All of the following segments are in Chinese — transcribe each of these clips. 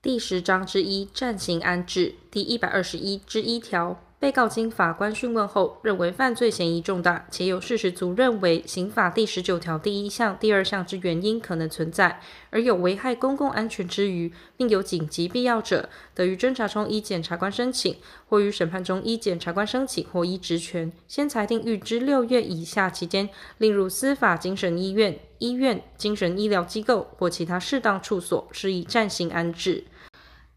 第十章之一暂行安置第一百二十一之一条。被告经法官讯问后，认为犯罪嫌疑重大，且有事实足认为刑法第十九条第一项、第二项之原因可能存在，而有危害公共安全之余，并有紧急必要者，得于侦查中依检察官申请，或于审判中依检察官申请，或依职权，先裁定预知六月以下期间，另入司法精神医院、医院、精神医疗机构或其他适当处所，施以暂行安置。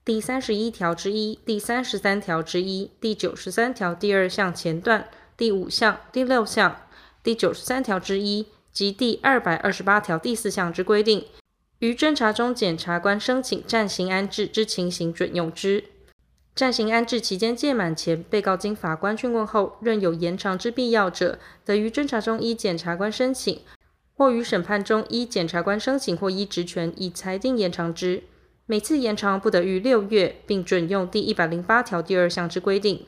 第三十一条之一、第三十三条之一、第九十三条第二项前段、第五项、第六项、第九十三条之一及第二百二十八条第四项之规定，于侦查中检察官申请暂行安置之情形准用之。暂行安置期间届满前，被告经法官讯问后，认有延长之必要者，得于侦查中依检察官申请，或于审判中依检察官申请或依职权，以裁定延长之。每次延长不得逾六月，并准用第一百零八条第二项之规定，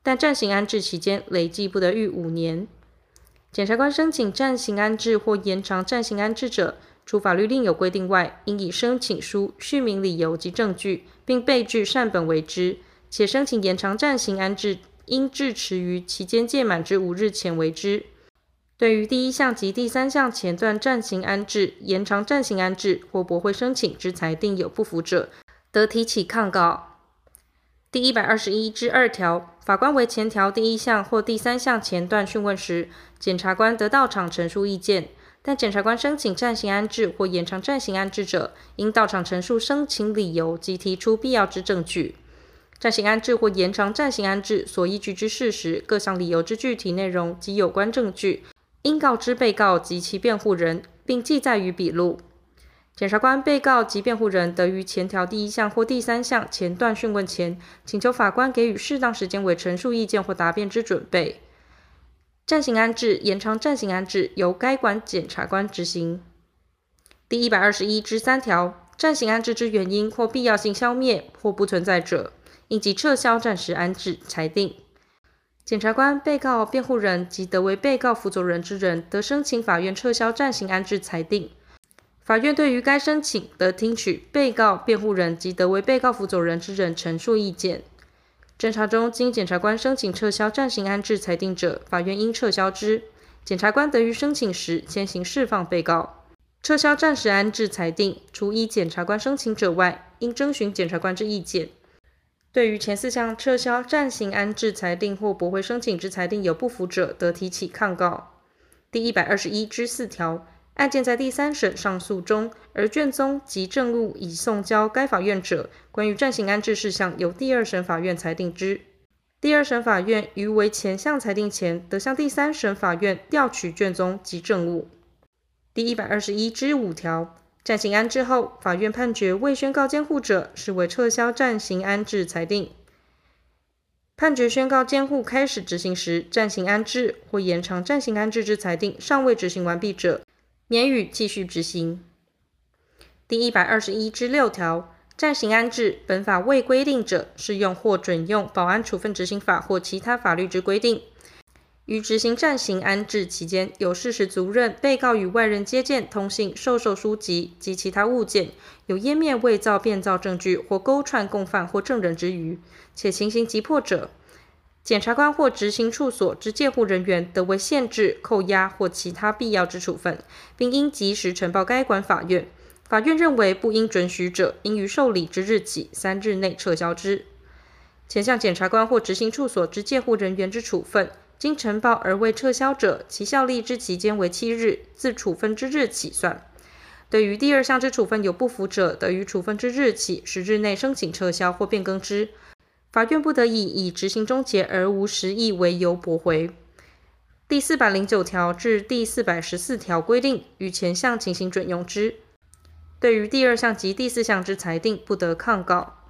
但暂行安置期间累计不得逾五年。检察官申请暂行安置或延长暂行安置者，除法律另有规定外，应以申请书叙明理由及证据，并备具善本为之。且申请延长暂行安置，应至迟于期间届满之五日前为之。对于第一项及第三项前段暂行安置、延长暂行安置或驳回申请之裁定有不服者，得提起抗告。第一百二十一之二条，法官为前条第一项或第三项前段讯问时，检察官得到场陈述意见，但检察官申请暂行安置或延长暂行安置者，应到场陈述申请理由及提出必要之证据。暂行安置或延长暂行安置所依据之事实、各项理由之具体内容及有关证据。应告知被告及其辩护人，并记载于笔录。检察官、被告及辩护人得于前条第一项或第三项前段讯问前，请求法官给予适当时间为陈述意见或答辩之准备。暂行安置、延长暂行安置由该管检察官执行。第一百二十一之三条，暂行安置之原因或必要性消灭或不存在者，应即撤销暂时安置裁定。检察官、被告、辩护人及得为被告辅佐人之人，得申请法院撤销暂行安置裁定。法院对于该申请，得听取被告、辩护人及得为被告辅佐人之人陈述意见。侦查中经检察官申请撤销暂行安置裁定者，法院应撤销之。检察官得于申请时先行释放被告。撤销暂时安置裁定，除依检察官申请者外，应征询检察官之意见。对于前四项撤销暂行安置裁定或驳回申请之裁定有不服者，得提起抗告。第一百二十一之四条，案件在第三审上诉中，而卷宗及证物已送交该法院者，关于暂行安置事项，由第二审法院裁定之。第二审法院于为前项裁定前，得向第三审法院调取卷宗及证物。第一百二十一之五条。暂行安置后，法院判决未宣告监护者，视为撤销暂行安置裁定。判决宣告监护开始执行时，暂行安置或延长暂行安置之裁定尚未执行完毕者，免予继续执行。第一百二十一之六条，暂行安置本法未规定者，适用或准用保安处分执行法或其他法律之规定。于执行暂行安置期间，有事实足认被告与外人接见、通信、授受书籍及其他物件，有湮灭、伪造、变造证据或勾串共犯或证人之余，且情形急迫者，检察官或执行处所之戒护人员得为限制、扣押或其他必要之处分，并应及时呈报该管法院。法院认为不应准许者，应于受理之日起三日内撤销之。前项检察官或执行处所之戒护人员之处分。经呈报而未撤销者，其效力之期间为七日，自处分之日起算。对于第二项之处分有不服者，得于处分之日起十日内申请撤销或变更之。法院不得以已执行终结而无实益为由驳回。第四百零九条至第四百十四条规定，与前项情形准用之。对于第二项及第四项之裁定，不得抗告。